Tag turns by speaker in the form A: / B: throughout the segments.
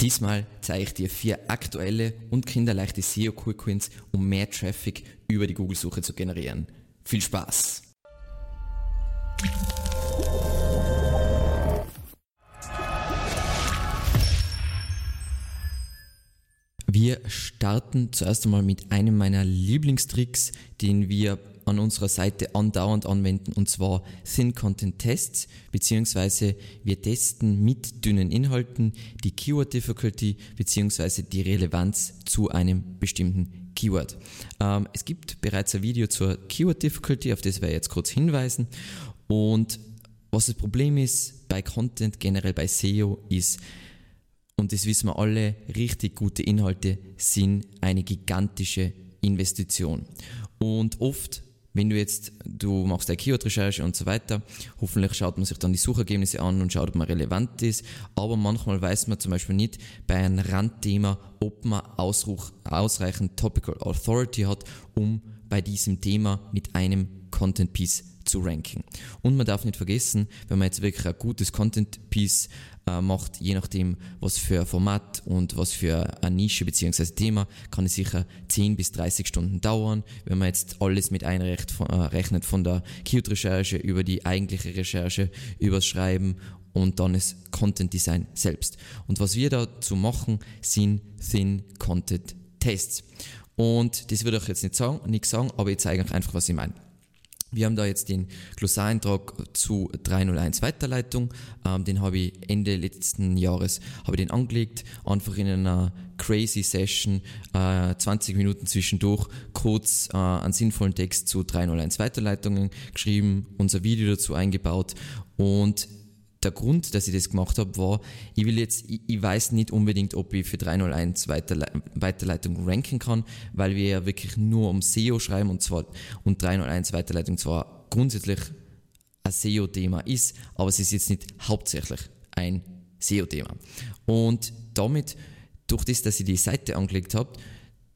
A: Diesmal zeige ich dir vier aktuelle und kinderleichte SEO Quick Wins, um mehr Traffic über die Google-Suche zu generieren. Viel Spaß! Wir starten zuerst einmal mit einem meiner Lieblingstricks, den wir an unserer Seite andauernd anwenden, und zwar Thin Content Tests, beziehungsweise wir testen mit dünnen Inhalten die Keyword Difficulty, beziehungsweise die Relevanz zu einem bestimmten Keyword. Ähm, es gibt bereits ein Video zur Keyword Difficulty, auf das ich jetzt kurz hinweisen. Und was das Problem ist bei Content, generell bei SEO, ist, und das wissen wir alle, richtig gute Inhalte sind eine gigantische Investition. Und oft wenn du jetzt, du machst eine Keyword-Recherche und so weiter, hoffentlich schaut man sich dann die Suchergebnisse an und schaut, ob man relevant ist, aber manchmal weiß man zum Beispiel nicht bei einem Randthema, ob man ausreichend Topical Authority hat, um bei diesem Thema mit einem Content Piece zu ranken. Und man darf nicht vergessen, wenn man jetzt wirklich ein gutes Content Piece äh, macht, je nachdem, was für Format und was für eine Nische bzw. Thema, kann es sicher 10 bis 30 Stunden dauern. Wenn man jetzt alles mit einrechnet von, äh, von der Keyword-Recherche über die eigentliche Recherche, übers Schreiben und dann das Content Design selbst. Und was wir dazu machen, sind Thin Content Tests. Und das würde ich jetzt nicht sagen, nichts sagen, aber ich zeige euch einfach, was ich meine. Wir haben da jetzt den Glossareintrag zu 301 Weiterleitung. Ähm, den habe ich Ende letzten Jahres habe ich den angelegt, einfach in einer crazy Session, äh, 20 Minuten zwischendurch, kurz äh, einen sinnvollen Text zu 301 Weiterleitungen geschrieben, unser Video dazu eingebaut und der Grund, dass ich das gemacht habe, war, ich will jetzt, ich, ich weiß nicht unbedingt, ob ich für 301 Weiterle Weiterleitung ranken kann, weil wir ja wirklich nur um SEO schreiben und zwar, und 301 Weiterleitung zwar grundsätzlich ein SEO-Thema ist, aber es ist jetzt nicht hauptsächlich ein SEO-Thema. Und damit, durch das, dass ich die Seite angelegt habe,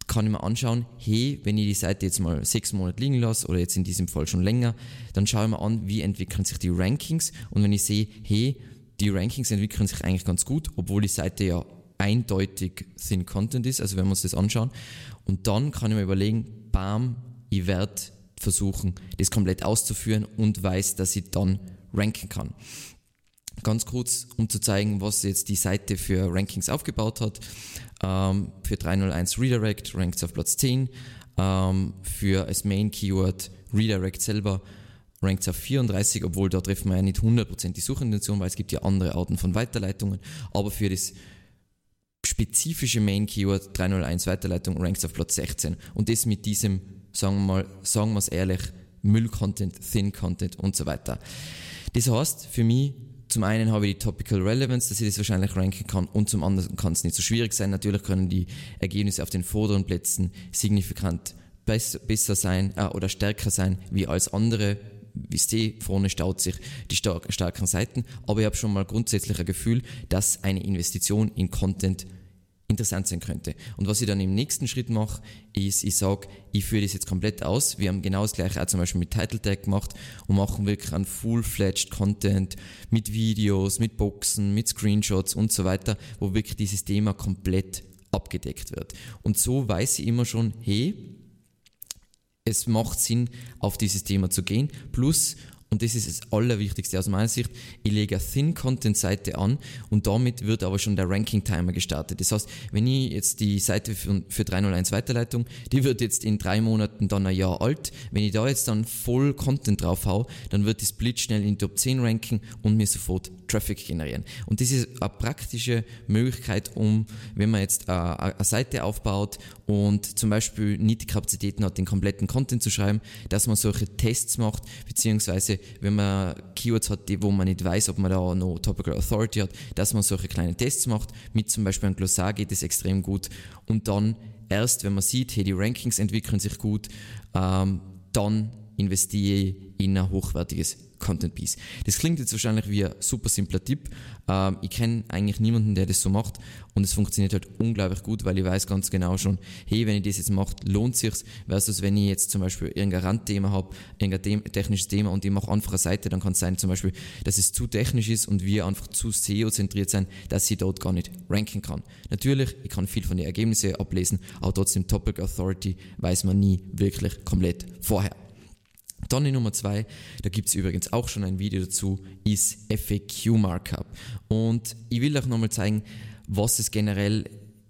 A: kann ich mir anschauen, hey, wenn ich die Seite jetzt mal sechs Monate liegen lasse oder jetzt in diesem Fall schon länger, dann schaue ich mir an, wie entwickeln sich die Rankings und wenn ich sehe, hey, die Rankings entwickeln sich eigentlich ganz gut, obwohl die Seite ja eindeutig Thin Content ist, also wenn wir uns das anschauen und dann kann ich mir überlegen, bam, ich werde versuchen, das komplett auszuführen und weiß, dass ich dann ranken kann. Ganz kurz, um zu zeigen, was jetzt die Seite für Rankings aufgebaut hat. Ähm, für 301 Redirect rankt es auf Platz 10. Ähm, für als Main Keyword Redirect selber rankt es auf 34, obwohl da treffen wir ja nicht 100% die Suchintention, weil es gibt ja andere Arten von Weiterleitungen. Aber für das spezifische Main Keyword 301 Weiterleitung rankt es auf Platz 16. Und das mit diesem, sagen wir mal, sagen wir es ehrlich, Müll-Content, Thin-Content und so weiter. Das heißt, für mich zum einen habe ich die Topical Relevance, dass ich das wahrscheinlich ranken kann und zum anderen kann es nicht so schwierig sein. Natürlich können die Ergebnisse auf den vorderen Plätzen signifikant besser sein äh, oder stärker sein wie als andere. Wie ihr, vorne staut sich die stark, starken Seiten, aber ich habe schon mal grundsätzlich ein Gefühl, dass eine Investition in Content interessant sein könnte. Und was ich dann im nächsten Schritt mache, ist, ich sage, ich führe das jetzt komplett aus. Wir haben genau das gleiche auch zum Beispiel mit Title Tag gemacht und machen wirklich einen full-fledged Content mit Videos, mit Boxen, mit Screenshots und so weiter, wo wirklich dieses Thema komplett abgedeckt wird. Und so weiß ich immer schon, hey, es macht Sinn, auf dieses Thema zu gehen. Plus, und das ist das Allerwichtigste aus meiner Sicht. Ich lege eine Thin-Content-Seite an und damit wird aber schon der Ranking-Timer gestartet. Das heißt, wenn ich jetzt die Seite für, für 301 Weiterleitung, die wird jetzt in drei Monaten dann ein Jahr alt. Wenn ich da jetzt dann voll Content drauf hau, dann wird das blitzschnell in Top 10 ranken und mir sofort Traffic generieren. Und das ist eine praktische Möglichkeit, um, wenn man jetzt eine, eine Seite aufbaut und zum Beispiel nicht die Kapazitäten hat, den kompletten Content zu schreiben, dass man solche Tests macht, beziehungsweise wenn man Keywords hat, die, wo man nicht weiß, ob man da noch Topical Authority hat, dass man solche kleine Tests macht. Mit zum Beispiel einem Glossar geht es extrem gut. Und dann erst, wenn man sieht, hey, die Rankings entwickeln sich gut, ähm, dann investiere in ein hochwertiges Content Piece. Das klingt jetzt wahrscheinlich wie ein super simpler Tipp. Ähm, ich kenne eigentlich niemanden, der das so macht und es funktioniert halt unglaublich gut, weil ich weiß ganz genau schon, hey, wenn ich das jetzt mache, lohnt sich's, versus wenn ich jetzt zum Beispiel irgendein Randthema habe, irgendein technisches Thema und ich mache einfach eine Seite, dann kann es sein zum Beispiel, dass es zu technisch ist und wir einfach zu SEO-zentriert sein, dass ich dort gar nicht ranken kann. Natürlich, ich kann viel von den Ergebnissen ablesen, aber trotzdem Topic Authority weiß man nie wirklich komplett vorher. Dann die Nummer zwei, da gibt es übrigens auch schon ein Video dazu, ist FAQ Markup. Und ich will euch nochmal zeigen, was es generell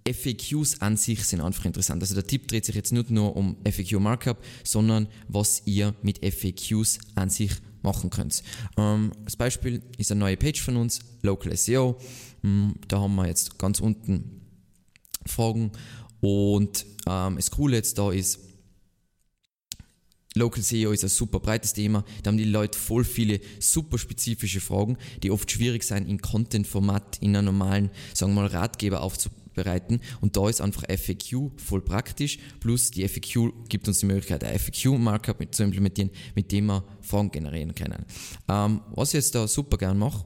A: FAQs an sich sind einfach interessant. Also der Tipp dreht sich jetzt nicht nur um FAQ Markup, sondern was ihr mit FAQs an sich machen könnt. Ähm, als Beispiel ist eine neue Page von uns, Local SEO. Ähm, da haben wir jetzt ganz unten Fragen und ähm, das Coole jetzt da ist, Local SEO ist ein super breites Thema. Da haben die Leute voll viele super spezifische Fragen, die oft schwierig sein in Content-Format, in einem normalen, sagen wir mal, Ratgeber aufzubereiten. Und da ist einfach FAQ voll praktisch. Plus die FAQ gibt uns die Möglichkeit, ein FAQ-Markup zu implementieren, mit dem wir Fragen generieren können. Ähm, was ich jetzt da super gern mache,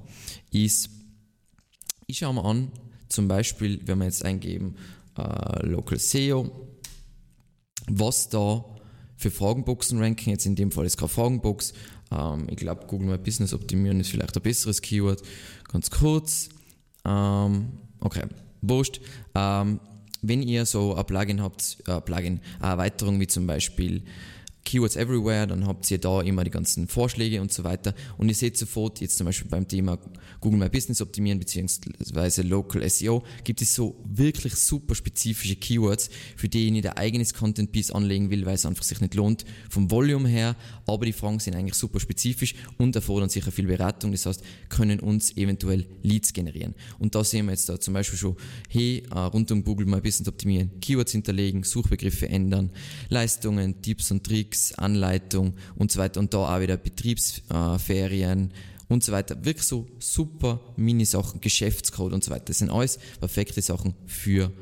A: ist, ich schaue mir an, zum Beispiel, wenn wir jetzt eingeben, äh, Local SEO, was da für Fragenboxen-Ranking, jetzt in dem Fall ist keine Fragenbox. Ähm, ich glaube, Google My Business optimieren ist vielleicht ein besseres Keyword. Ganz kurz. Ähm, okay, wurscht. Ähm, wenn ihr so ein Plugin habt, äh, Plugin, eine Erweiterung wie zum Beispiel Keywords Everywhere, dann habt ihr da immer die ganzen Vorschläge und so weiter. Und ihr seht sofort, jetzt zum Beispiel beim Thema Google My Business optimieren beziehungsweise Local SEO, gibt es so wirklich super spezifische Keywords, für die ich ein eigenes Content Piece anlegen will, weil es einfach sich nicht lohnt vom Volume her. Aber die Fragen sind eigentlich super spezifisch und erfordern sicher viel Beratung. Das heißt, können uns eventuell Leads generieren. Und da sehen wir jetzt da zum Beispiel schon, hey, äh, rund um Google My Business optimieren, Keywords hinterlegen, Suchbegriffe ändern, Leistungen, Tipps und Tricks, Anleitung und so weiter und da auch wieder Betriebsferien und so weiter. Wirklich so super Mini-Sachen, Geschäftscode und so weiter. Das sind alles perfekte Sachen für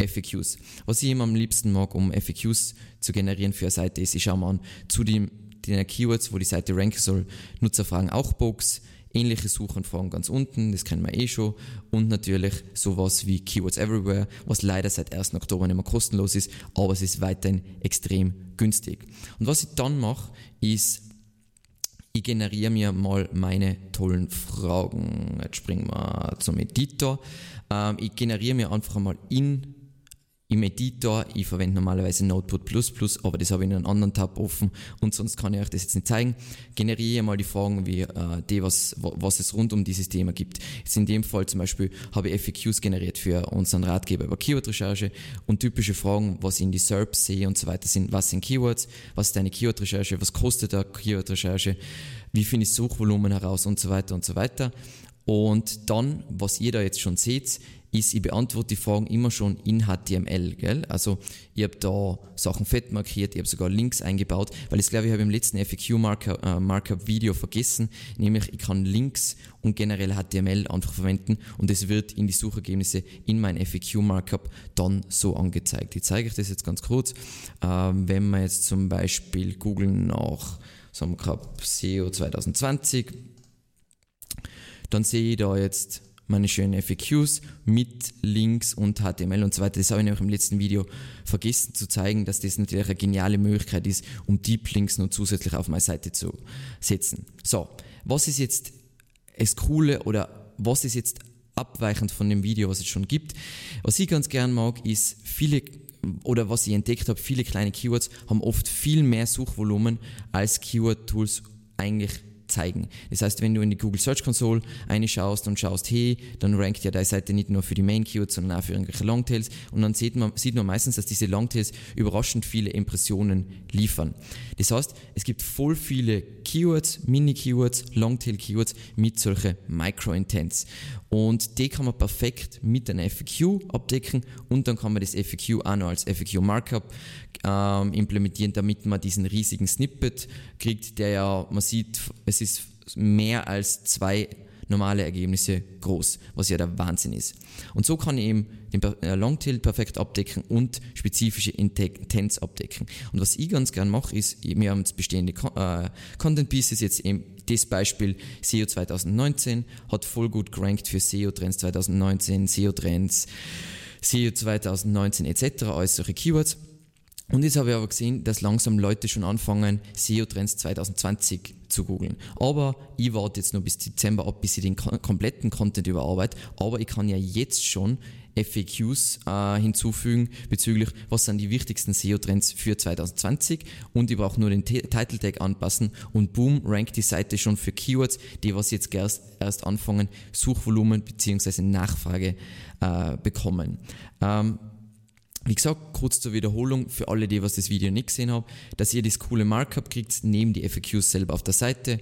A: FAQs. Was ich immer am liebsten mag, um FAQs zu generieren für eine Seite, ist, ich schaue mal an, zu den, den Keywords, wo die Seite ranken soll, Nutzerfragen auch Box, ähnliche Suchanfragen ganz unten, das kennen wir eh schon. Und natürlich sowas wie Keywords Everywhere, was leider seit 1. Oktober nicht mehr kostenlos ist, aber es ist weiterhin extrem günstig. Und was ich dann mache, ist, ich generiere mir mal meine tollen Fragen. Jetzt springen wir zum Editor. Ähm, ich generiere mir einfach mal in im Editor, ich verwende normalerweise Notebook++, aber das habe ich in einem anderen Tab offen und sonst kann ich euch das jetzt nicht zeigen. Generiere mal die Fragen, wie äh, die, was, was es rund um dieses Thema gibt. Jetzt in dem Fall zum Beispiel habe ich FAQs generiert für unseren Ratgeber über Keyword-Recherche und typische Fragen, was ich in die SERPs sehe und so weiter sind, was sind Keywords, was ist eine Keyword-Recherche, was kostet eine Keyword-Recherche, wie finde ich Suchvolumen heraus und so weiter und so weiter. Und dann, was ihr da jetzt schon seht, ist, ich beantworte die Fragen immer schon in HTML, gell? Also ich habe da Sachen fett markiert, ich habe sogar Links eingebaut, weil ich glaube, ich habe im letzten FAQ-Markup-Video äh, vergessen, nämlich ich kann Links und generell HTML einfach verwenden und es wird in die Suchergebnisse in mein FAQ-Markup dann so angezeigt. Ich zeige euch das jetzt ganz kurz. Ähm, wenn wir jetzt zum Beispiel googeln nach, wir gehabt, SEO 2020, dann sehe ich da jetzt meine schönen FAQs mit Links und HTML und so weiter. Das habe ich nämlich im letzten Video vergessen zu zeigen, dass das natürlich eine geniale Möglichkeit ist, um Deep Links noch zusätzlich auf meine Seite zu setzen. So, was ist jetzt das Coole oder was ist jetzt abweichend von dem Video, was es schon gibt? Was ich ganz gern mag, ist viele oder was ich entdeckt habe, viele kleine Keywords haben oft viel mehr Suchvolumen als Keyword-Tools eigentlich zeigen. Das heißt, wenn du in die Google Search Console reinschaust und schaust, hey, dann rankt ja deine Seite nicht nur für die Main Keywords, sondern auch für irgendwelche Longtails und dann sieht man, sieht man meistens, dass diese Longtails überraschend viele Impressionen liefern. Das heißt, es gibt voll viele Keywords, Mini-Keywords, Longtail-Keywords mit solchen Micro-Intents und die kann man perfekt mit einer FAQ abdecken und dann kann man das FAQ auch noch als FAQ-Markup ähm, implementieren, damit man diesen riesigen Snippet kriegt, der ja, man sieht, es ist mehr als zwei normale Ergebnisse groß, was ja der Wahnsinn ist. Und so kann ich eben den äh, Longtail perfekt abdecken und spezifische Intents abdecken. Und was ich ganz gern mache, ist, wir haben jetzt bestehende äh, Content Pieces, jetzt eben das Beispiel SEO 2019, hat voll gut gerankt für SEO Trends 2019, SEO Trends, SEO 2019 etc., alles solche Keywords. Und jetzt habe ich aber gesehen, dass langsam Leute schon anfangen, SEO-Trends 2020 zu googeln. Aber ich warte jetzt noch bis Dezember ab, bis ich den kompletten Content überarbeite. Aber ich kann ja jetzt schon FAQs äh, hinzufügen bezüglich, was sind die wichtigsten SEO-Trends für 2020 und ich brauche nur den Title Tag anpassen und boom, rankt die Seite schon für Keywords, die was jetzt erst, erst anfangen, Suchvolumen bzw. Nachfrage äh, bekommen. Ähm, wie gesagt, kurz zur Wiederholung für alle, die was das Video nicht gesehen haben, dass ihr das coole Markup kriegt, neben die FAQs selber auf der Seite.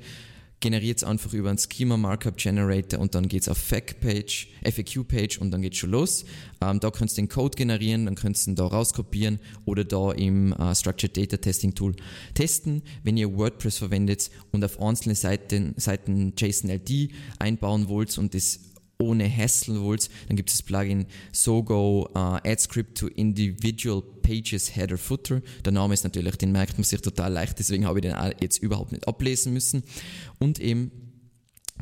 A: Generiert es einfach über einen Schema Markup Generator und dann geht es auf FAQ-Page, FAQ-Page und dann geht schon los. Ähm, da könnt ihr den Code generieren, dann könnt ihr ihn da rauskopieren oder da im äh, Structured Data Testing Tool testen. Wenn ihr WordPress verwendet und auf einzelne Seiten, Seiten JSON-LD einbauen wollt und das ohne Hassle wollt, dann gibt es das Plugin Sogo uh, Add Script to Individual Pages Header Footer. Der Name ist natürlich, den merkt man sich total leicht, deswegen habe ich den jetzt überhaupt nicht ablesen müssen. Und eben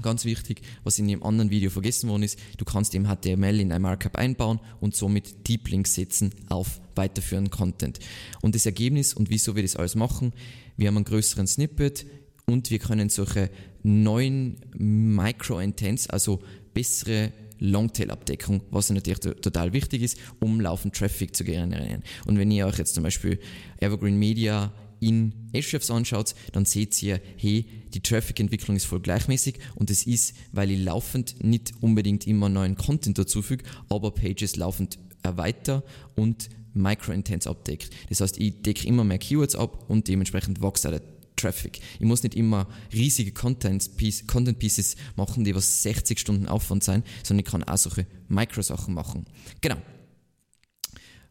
A: Ganz wichtig, was in dem anderen Video vergessen worden ist, du kannst eben HTML in ein Markup einbauen und somit Deep Links setzen auf weiterführenden Content. Und das Ergebnis und wieso wir das alles machen, wir haben einen größeren Snippet und wir können solche neuen Micro-Intents, also bessere Longtail-Abdeckung, was natürlich total wichtig ist, um laufend Traffic zu generieren. Und wenn ihr euch jetzt zum Beispiel Evergreen Media in Ahrefs anschaut, dann seht ihr, hey, die Traffic-Entwicklung ist voll gleichmäßig und das ist, weil ich laufend nicht unbedingt immer neuen Content dazufüge, aber Pages laufend erweiter und Micro-Intents abdeckt. Das heißt, ich decke immer mehr Keywords ab und dementsprechend wächst auch der Traffic. Ich muss nicht immer riesige Content, Piece, Content Pieces machen, die was 60 Stunden Aufwand sein, sondern ich kann auch solche Micro-Sachen machen. Genau.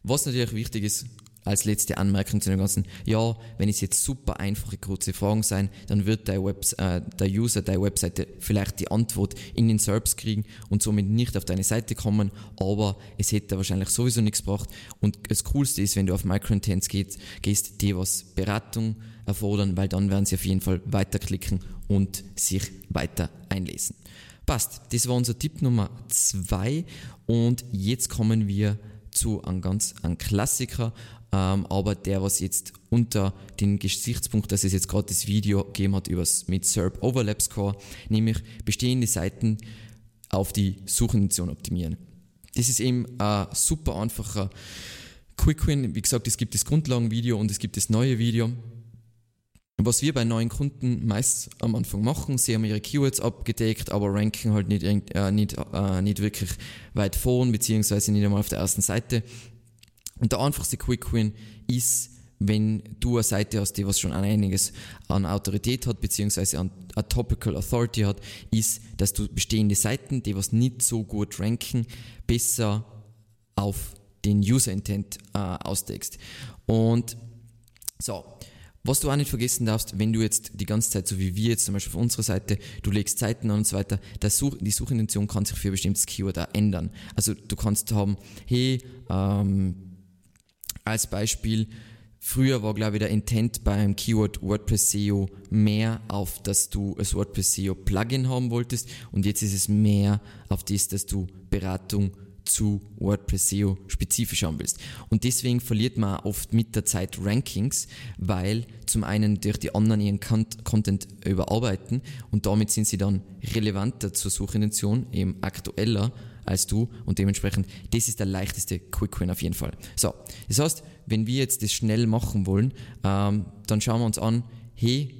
A: Was natürlich wichtig ist, als letzte Anmerkung zu dem Ganzen, ja, wenn es jetzt super einfache, kurze Fragen sein, dann wird der, Webs äh, der User der Webseite vielleicht die Antwort in den SERPs kriegen und somit nicht auf deine Seite kommen, aber es hätte wahrscheinlich sowieso nichts gebracht. Und das Coolste ist, wenn du auf Microintents gehst, gehst, die was Beratung erfordern, weil dann werden sie auf jeden Fall weiterklicken und sich weiter einlesen. Passt, das war unser Tipp Nummer zwei und jetzt kommen wir zu einem ganz einem Klassiker, ähm, aber der, was jetzt unter den Gesichtspunkt, dass es jetzt gerade das Video gegeben hat über mit SERP Overlap Score, nämlich bestehende Seiten auf die Suchintention optimieren. Das ist eben ein super einfacher Quick Win. Wie gesagt, es gibt das Grundlagenvideo und es gibt das neue Video. Was wir bei neuen Kunden meist am Anfang machen, sie haben ihre Keywords abgedeckt, aber ranken halt nicht, äh, nicht, äh, nicht wirklich weit vorn, beziehungsweise nicht einmal auf der ersten Seite. Und der einfachste Quick Win ist, wenn du eine Seite hast, die was schon einiges an Autorität hat, beziehungsweise an a Topical Authority hat, ist, dass du bestehende Seiten, die was nicht so gut ranken, besser auf den User Intent äh, ausdeckst. Und so, was du auch nicht vergessen darfst, wenn du jetzt die ganze Zeit, so wie wir jetzt zum Beispiel auf unserer Seite, du legst Seiten an und so weiter, Such, die Suchintention kann sich für ein bestimmtes Keyword auch ändern. Also du kannst haben, hey, ähm, als Beispiel, früher war, glaube ich, der Intent beim Keyword WordPress SEO mehr auf, dass du ein WordPress SEO Plugin haben wolltest und jetzt ist es mehr auf das, dass du Beratung zu WordPress SEO spezifisch haben willst. Und deswegen verliert man oft mit der Zeit Rankings, weil zum einen durch die anderen ihren Content überarbeiten und damit sind sie dann relevanter zur Suchintention, eben aktueller als du und dementsprechend, das ist der leichteste Quick Win auf jeden Fall. So, das heißt, wenn wir jetzt das schnell machen wollen, ähm, dann schauen wir uns an, hey,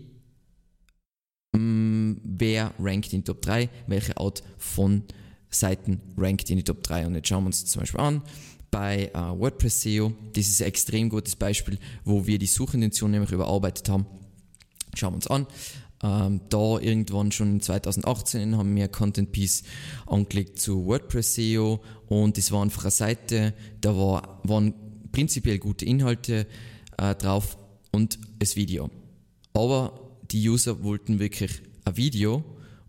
A: mh, mm, wer rankt in Top 3, welche Art von Seiten rankt in die Top 3 und jetzt schauen wir uns zum Beispiel an, bei uh, WordPress SEO, das ist ein extrem gutes Beispiel, wo wir die Suchintention nämlich überarbeitet haben. Schauen wir uns an. Ähm, da irgendwann schon 2018 haben wir Content Piece angelegt zu WordPress SEO und das war einfach eine Seite, da war, waren prinzipiell gute Inhalte äh, drauf und das Video. Aber die User wollten wirklich ein Video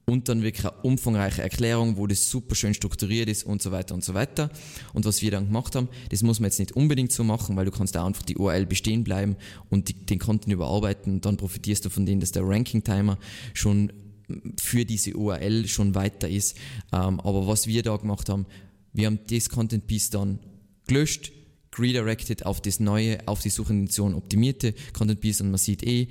A: und dann wirklich eine umfangreiche Erklärung, wo das super schön strukturiert ist und so weiter und so weiter. Und was wir dann gemacht haben, das muss man jetzt nicht unbedingt so machen, weil du kannst auch einfach die URL bestehen bleiben und die, den Content überarbeiten dann profitierst du von dem, dass der Ranking-Timer schon für diese URL schon weiter ist. Ähm, aber was wir da gemacht haben, wir haben das Content Piece dann gelöscht, redirected auf das neue, auf die Suchintention optimierte Content Piece und man sieht eh,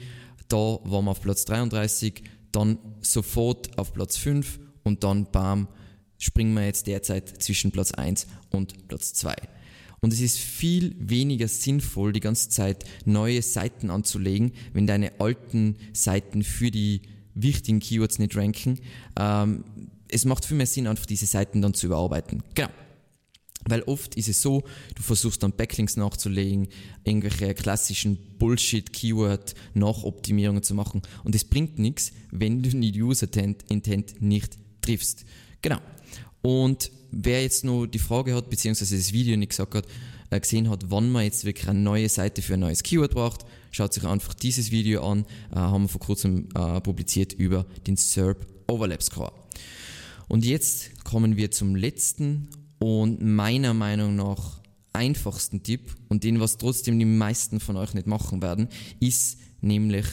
A: da waren wir auf Platz 33, dann sofort auf Platz 5 und dann bam, springen wir jetzt derzeit zwischen Platz 1 und Platz 2. Und es ist viel weniger sinnvoll, die ganze Zeit neue Seiten anzulegen, wenn deine alten Seiten für die wichtigen Keywords nicht ranken. Ähm, es macht viel mehr Sinn, einfach diese Seiten dann zu überarbeiten. Genau. Weil oft ist es so, du versuchst dann Backlinks nachzulegen, irgendwelche klassischen Bullshit-Keyword-Nachoptimierungen zu machen und es bringt nichts, wenn du die User-Intent nicht triffst. Genau. Und wer jetzt nur die Frage hat, beziehungsweise das Video nicht gesagt hat, äh, gesehen hat, wann man jetzt wirklich eine neue Seite für ein neues Keyword braucht, schaut sich einfach dieses Video an, äh, haben wir vor kurzem äh, publiziert über den SERP Overlap Score. Und jetzt kommen wir zum letzten und meiner Meinung nach einfachsten Tipp und den, was trotzdem die meisten von euch nicht machen werden, ist nämlich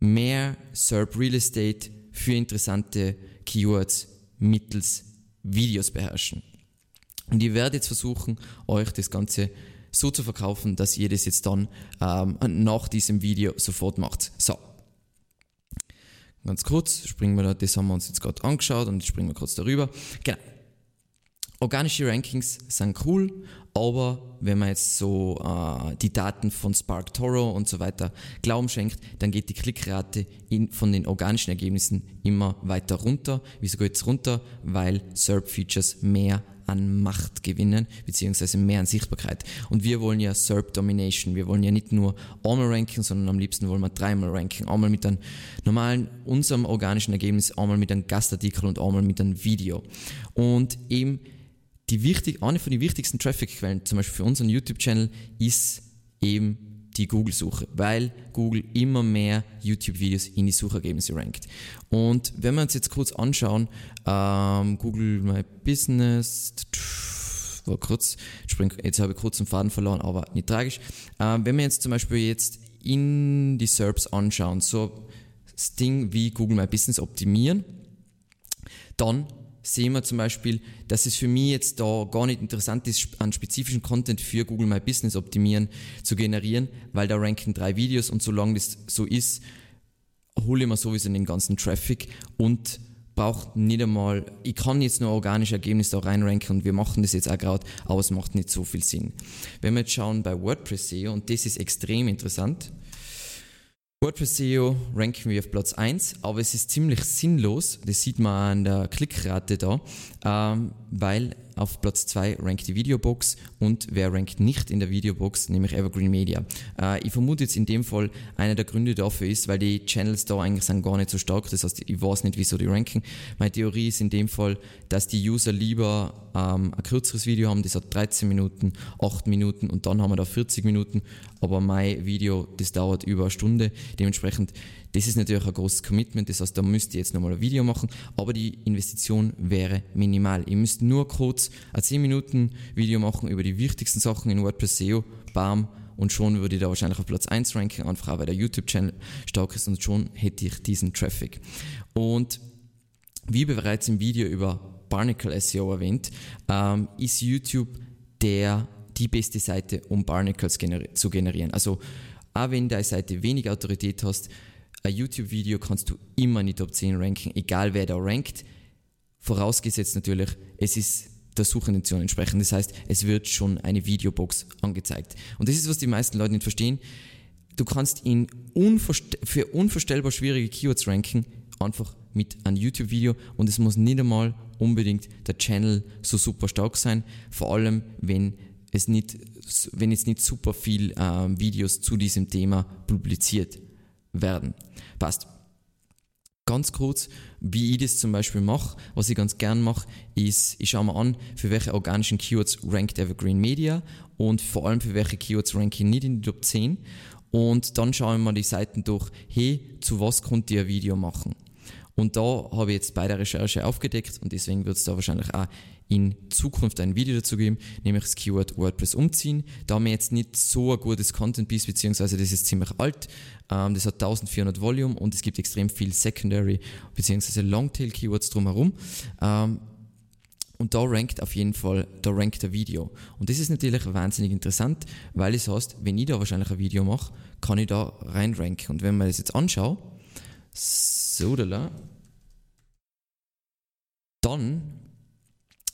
A: mehr SERP Real Estate für interessante Keywords mittels Videos beherrschen. Und ich werde jetzt versuchen, euch das Ganze so zu verkaufen, dass ihr das jetzt dann ähm, nach diesem Video sofort macht. So. Ganz kurz, springen wir da, das haben wir uns jetzt gerade angeschaut und springen wir kurz darüber. Genau. Organische Rankings sind cool, aber wenn man jetzt so äh, die Daten von Spark Toro und so weiter Glauben schenkt, dann geht die Klickrate in, von den organischen Ergebnissen immer weiter runter. Wieso geht es runter? Weil SERP-Features mehr an Macht gewinnen, beziehungsweise mehr an Sichtbarkeit. Und wir wollen ja SERP Domination. Wir wollen ja nicht nur einmal ranken, sondern am liebsten wollen wir dreimal ranken. Einmal mit einem normalen, unserem organischen Ergebnis, einmal mit einem Gastartikel und einmal mit einem Video. Und eben die wichtig, eine von den wichtigsten Traffic-Quellen, zum Beispiel für unseren YouTube-Channel, ist eben die Google-Suche, weil Google immer mehr YouTube-Videos in die Suchergebnisse rankt. Und wenn wir uns jetzt kurz anschauen, ähm, Google My Business, war kurz, jetzt habe ich kurz den Faden verloren, aber nicht tragisch. Ähm, wenn wir jetzt zum Beispiel jetzt in die SERPs anschauen, so das Ding wie Google My Business optimieren, dann sehen wir zum Beispiel, dass es für mich jetzt da gar nicht interessant ist, einen spezifischen Content für Google My Business optimieren zu generieren, weil da ranken drei Videos und solange das so ist, hole ich mir sowieso den ganzen Traffic und brauche nicht einmal, ich kann jetzt nur organische Ergebnisse da reinranken und wir machen das jetzt auch gerade, aber es macht nicht so viel Sinn. Wenn wir jetzt schauen bei WordPress SEO, und das ist extrem interessant, WordPress SEO ranken wir auf Platz 1, aber es ist ziemlich sinnlos, das sieht man an der Klickrate da, ähm, weil auf Platz 2 rankt die Videobox und wer rankt nicht in der Videobox, nämlich Evergreen Media. Äh, ich vermute jetzt in dem Fall, einer der Gründe dafür ist, weil die Channels da eigentlich sind gar nicht so stark, das heißt, ich weiß nicht, wieso die ranken. Meine Theorie ist in dem Fall, dass die User lieber ähm, ein kürzeres Video haben, das hat 13 Minuten, 8 Minuten und dann haben wir da 40 Minuten, aber mein Video, das dauert über eine Stunde. Dementsprechend das ist natürlich ein großes Commitment, das heißt, da müsst ihr jetzt nochmal ein Video machen, aber die Investition wäre minimal. Ihr müsst nur kurz ein 10 Minuten Video machen über die wichtigsten Sachen in WordPress SEO, bam, und schon würde ich da wahrscheinlich auf Platz 1 ranken, einfach weil der YouTube-Channel stark ist und schon hätte ich diesen Traffic. Und wie bereits im Video über Barnacle SEO erwähnt, ähm, ist YouTube der, die beste Seite, um Barnacles gener zu generieren. Also, auch wenn deine Seite wenig Autorität hast, ein YouTube-Video kannst du immer in die Top 10 ranken, egal wer da rankt. Vorausgesetzt natürlich, es ist der Suchintention entsprechend. Das heißt, es wird schon eine Videobox angezeigt. Und das ist, was die meisten Leute nicht verstehen. Du kannst ihn unvorst für unvorstellbar schwierige Keywords ranken, einfach mit einem YouTube-Video und es muss nicht einmal unbedingt der Channel so super stark sein, vor allem wenn es nicht, wenn jetzt nicht super viel äh, Videos zu diesem Thema publiziert werden. Passt. Ganz kurz, wie ich das zum Beispiel mache, was ich ganz gern mache, ist, ich schaue mir an, für welche organischen Keywords rankt Evergreen Media und vor allem für welche Keywords ranke ich nicht in die Top 10 und dann schaue ich mir die Seiten durch, hey, zu was konnte ich ein Video machen? Und da habe ich jetzt bei der Recherche aufgedeckt und deswegen wird es da wahrscheinlich auch in Zukunft ein Video dazu geben, nämlich das Keyword WordPress umziehen. Da haben wir jetzt nicht so ein gutes Content Piece, beziehungsweise das ist ziemlich alt. Ähm, das hat 1400 Volume und es gibt extrem viel Secondary beziehungsweise Longtail Keywords drumherum. Ähm, und da rankt auf jeden Fall, da rankt der Video. Und das ist natürlich wahnsinnig interessant, weil es heißt, wenn ich da wahrscheinlich ein Video mache, kann ich da reinranken. Und wenn man das jetzt anschaut, so da, dann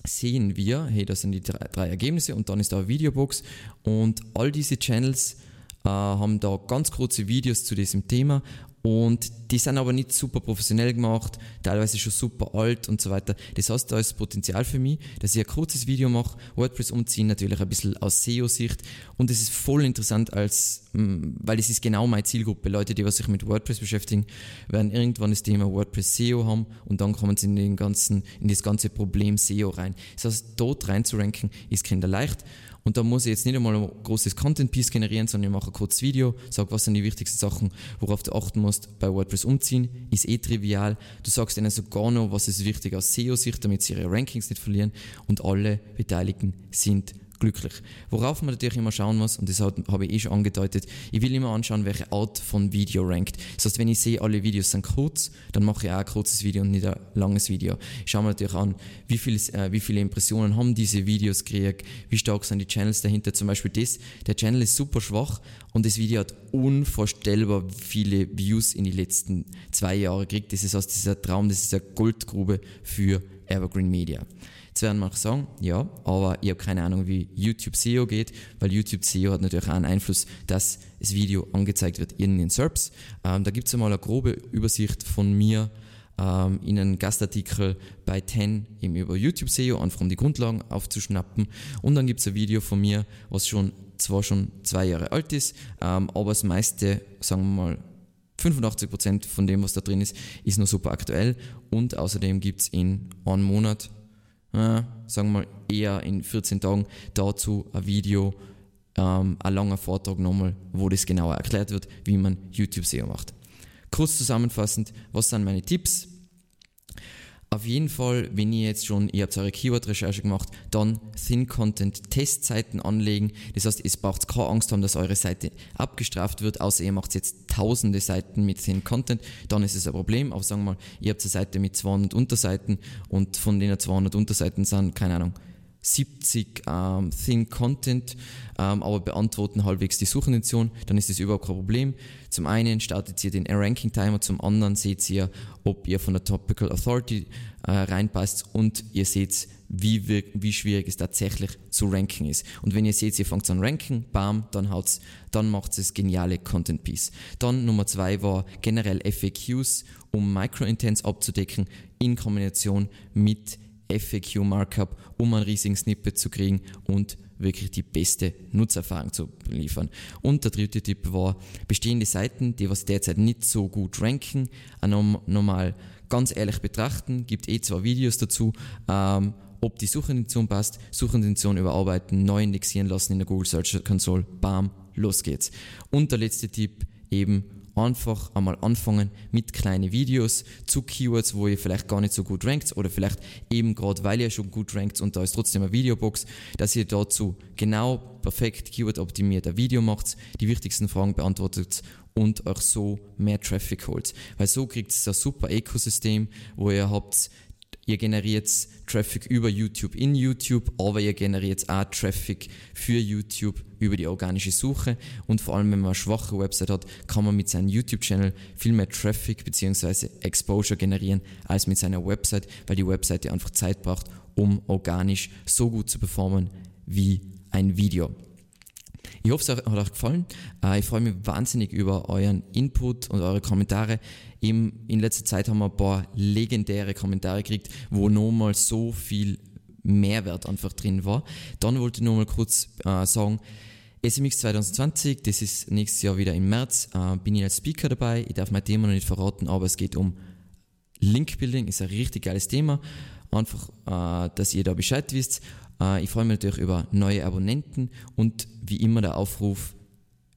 A: sehen wir, hey, das sind die drei, drei, Ergebnisse und dann ist da eine Videobox und all diese Channels äh, haben da ganz kurze Videos zu diesem Thema und die sind aber nicht super professionell gemacht, teilweise schon super alt und so weiter. Das heißt, da ist Potenzial für mich, dass ich ein kurzes Video mache, WordPress umziehen, natürlich ein bisschen aus SEO-Sicht. Und es ist voll interessant, als, mm, weil es ist genau meine Zielgruppe. Leute, die was sich mit WordPress beschäftigen, werden irgendwann das Thema WordPress SEO haben und dann kommen sie in, den ganzen, in das ganze Problem SEO rein. Das heißt, dort rein zu ranken, ist kinderleicht. Und da muss ich jetzt nicht einmal ein großes Content-Piece generieren, sondern ich mache ein kurzes Video, sage, was sind die wichtigsten Sachen, worauf du achten musst bei WordPress umziehen. Ist eh trivial. Du sagst ihnen sogar noch, was ist wichtig aus SEO-Sicht, damit sie ihre Rankings nicht verlieren. Und alle Beteiligten sind glücklich. Worauf man natürlich immer schauen muss, und das habe ich eh schon angedeutet, ich will immer anschauen, welche Art von Video rankt. Das heißt, wenn ich sehe, alle Videos sind kurz, dann mache ich auch ein kurzes Video und nicht ein langes Video. Ich schaue mir natürlich an, wie, viel, äh, wie viele Impressionen haben diese Videos gekriegt, wie stark sind die Channels dahinter. Zum Beispiel das, der Channel ist super schwach und das Video hat unvorstellbar viele Views in die letzten zwei Jahre gekriegt. Das ist aus dieser Traum, das ist eine Goldgrube für Evergreen Media. Jetzt werden manche sagen, ja, aber ich habe keine Ahnung, wie YouTube SEO geht, weil YouTube SEO hat natürlich auch einen Einfluss, dass das Video angezeigt wird in den SERPs. Ähm, da gibt es einmal eine grobe Übersicht von mir ähm, in einem Gastartikel bei 10 eben über YouTube SEO, einfach um die Grundlagen aufzuschnappen. Und dann gibt es ein Video von mir, was schon zwar schon zwei Jahre alt ist, ähm, aber das meiste, sagen wir mal, 85% von dem, was da drin ist, ist noch super aktuell. Und außerdem gibt es in einem Monat äh, sagen wir mal eher in 14 Tagen dazu ein Video, ähm, ein langer Vortrag nochmal, wo das genauer erklärt wird, wie man YouTube SEO macht. Kurz zusammenfassend, was sind meine Tipps? Auf jeden Fall, wenn ihr jetzt schon, ihr habt eure Keyword-Recherche gemacht, dann Thin Content Testseiten anlegen. Das heißt, es braucht keine Angst haben, dass eure Seite abgestraft wird, außer ihr macht jetzt tausende Seiten mit Thin Content, dann ist es ein Problem. Aber sagen wir mal, ihr habt eine Seite mit 200 Unterseiten und von denen 200 Unterseiten sind, keine Ahnung, 70 ähm, Thin Content, ähm, aber beantworten halbwegs die Suchintention, dann ist das überhaupt kein Problem. Zum einen startet ihr den Ranking Timer, zum anderen seht ihr, ob ihr von der Topical Authority äh, reinpasst und ihr seht, wie, wie schwierig es tatsächlich zu ranken ist. Und wenn ihr seht, ihr fangt an ranken, bam, dann haut's, dann macht es geniale Content Piece. Dann Nummer zwei war generell FAQs, um Micro-Intents abzudecken, in Kombination mit FAQ Markup, um einen riesigen Snippet zu kriegen und wirklich die beste Nutzererfahrung zu liefern. Und der dritte Tipp war, bestehende Seiten, die was derzeit nicht so gut ranken, normal ganz ehrlich betrachten, gibt eh zwei Videos dazu, ähm, ob die Suchintention passt, Suchintention überarbeiten, neu indexieren lassen in der Google Search Console, bam, los geht's. Und der letzte Tipp, eben einfach einmal anfangen mit kleinen Videos zu Keywords, wo ihr vielleicht gar nicht so gut rankt oder vielleicht eben gerade, weil ihr schon gut rankt und da ist trotzdem eine Videobox, dass ihr dazu genau perfekt Keyword optimiert ein Video macht, die wichtigsten Fragen beantwortet und euch so mehr Traffic holt. Weil so kriegt es ein super Ökosystem, wo ihr habt Ihr generiert Traffic über YouTube in YouTube, aber ihr generiert auch Traffic für YouTube über die organische Suche. Und vor allem, wenn man eine schwache Website hat, kann man mit seinem YouTube-Channel viel mehr Traffic bzw. Exposure generieren als mit seiner Website, weil die Webseite einfach Zeit braucht, um organisch so gut zu performen wie ein Video. Ich hoffe, es hat euch gefallen. Äh, ich freue mich wahnsinnig über euren Input und eure Kommentare. in letzter Zeit haben wir ein paar legendäre Kommentare gekriegt, wo nochmal so viel Mehrwert einfach drin war. Dann wollte ich nochmal kurz äh, sagen, SMX 2020, das ist nächstes Jahr wieder im März, äh, bin ich als Speaker dabei. Ich darf mein Thema noch nicht verraten, aber es geht um Link-Building, ist ein richtig geiles Thema. Einfach, dass ihr da Bescheid wisst. Äh, ich freue mich natürlich über neue Abonnenten und wie immer der Aufruf,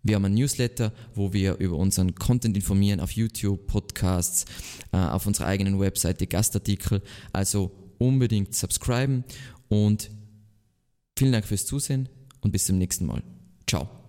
A: Wir haben ein Newsletter, wo wir über unseren Content informieren auf YouTube, Podcasts, äh, auf unserer eigenen Webseite, Gastartikel. Also unbedingt subscriben und vielen Dank fürs Zusehen und bis zum nächsten Mal. Ciao.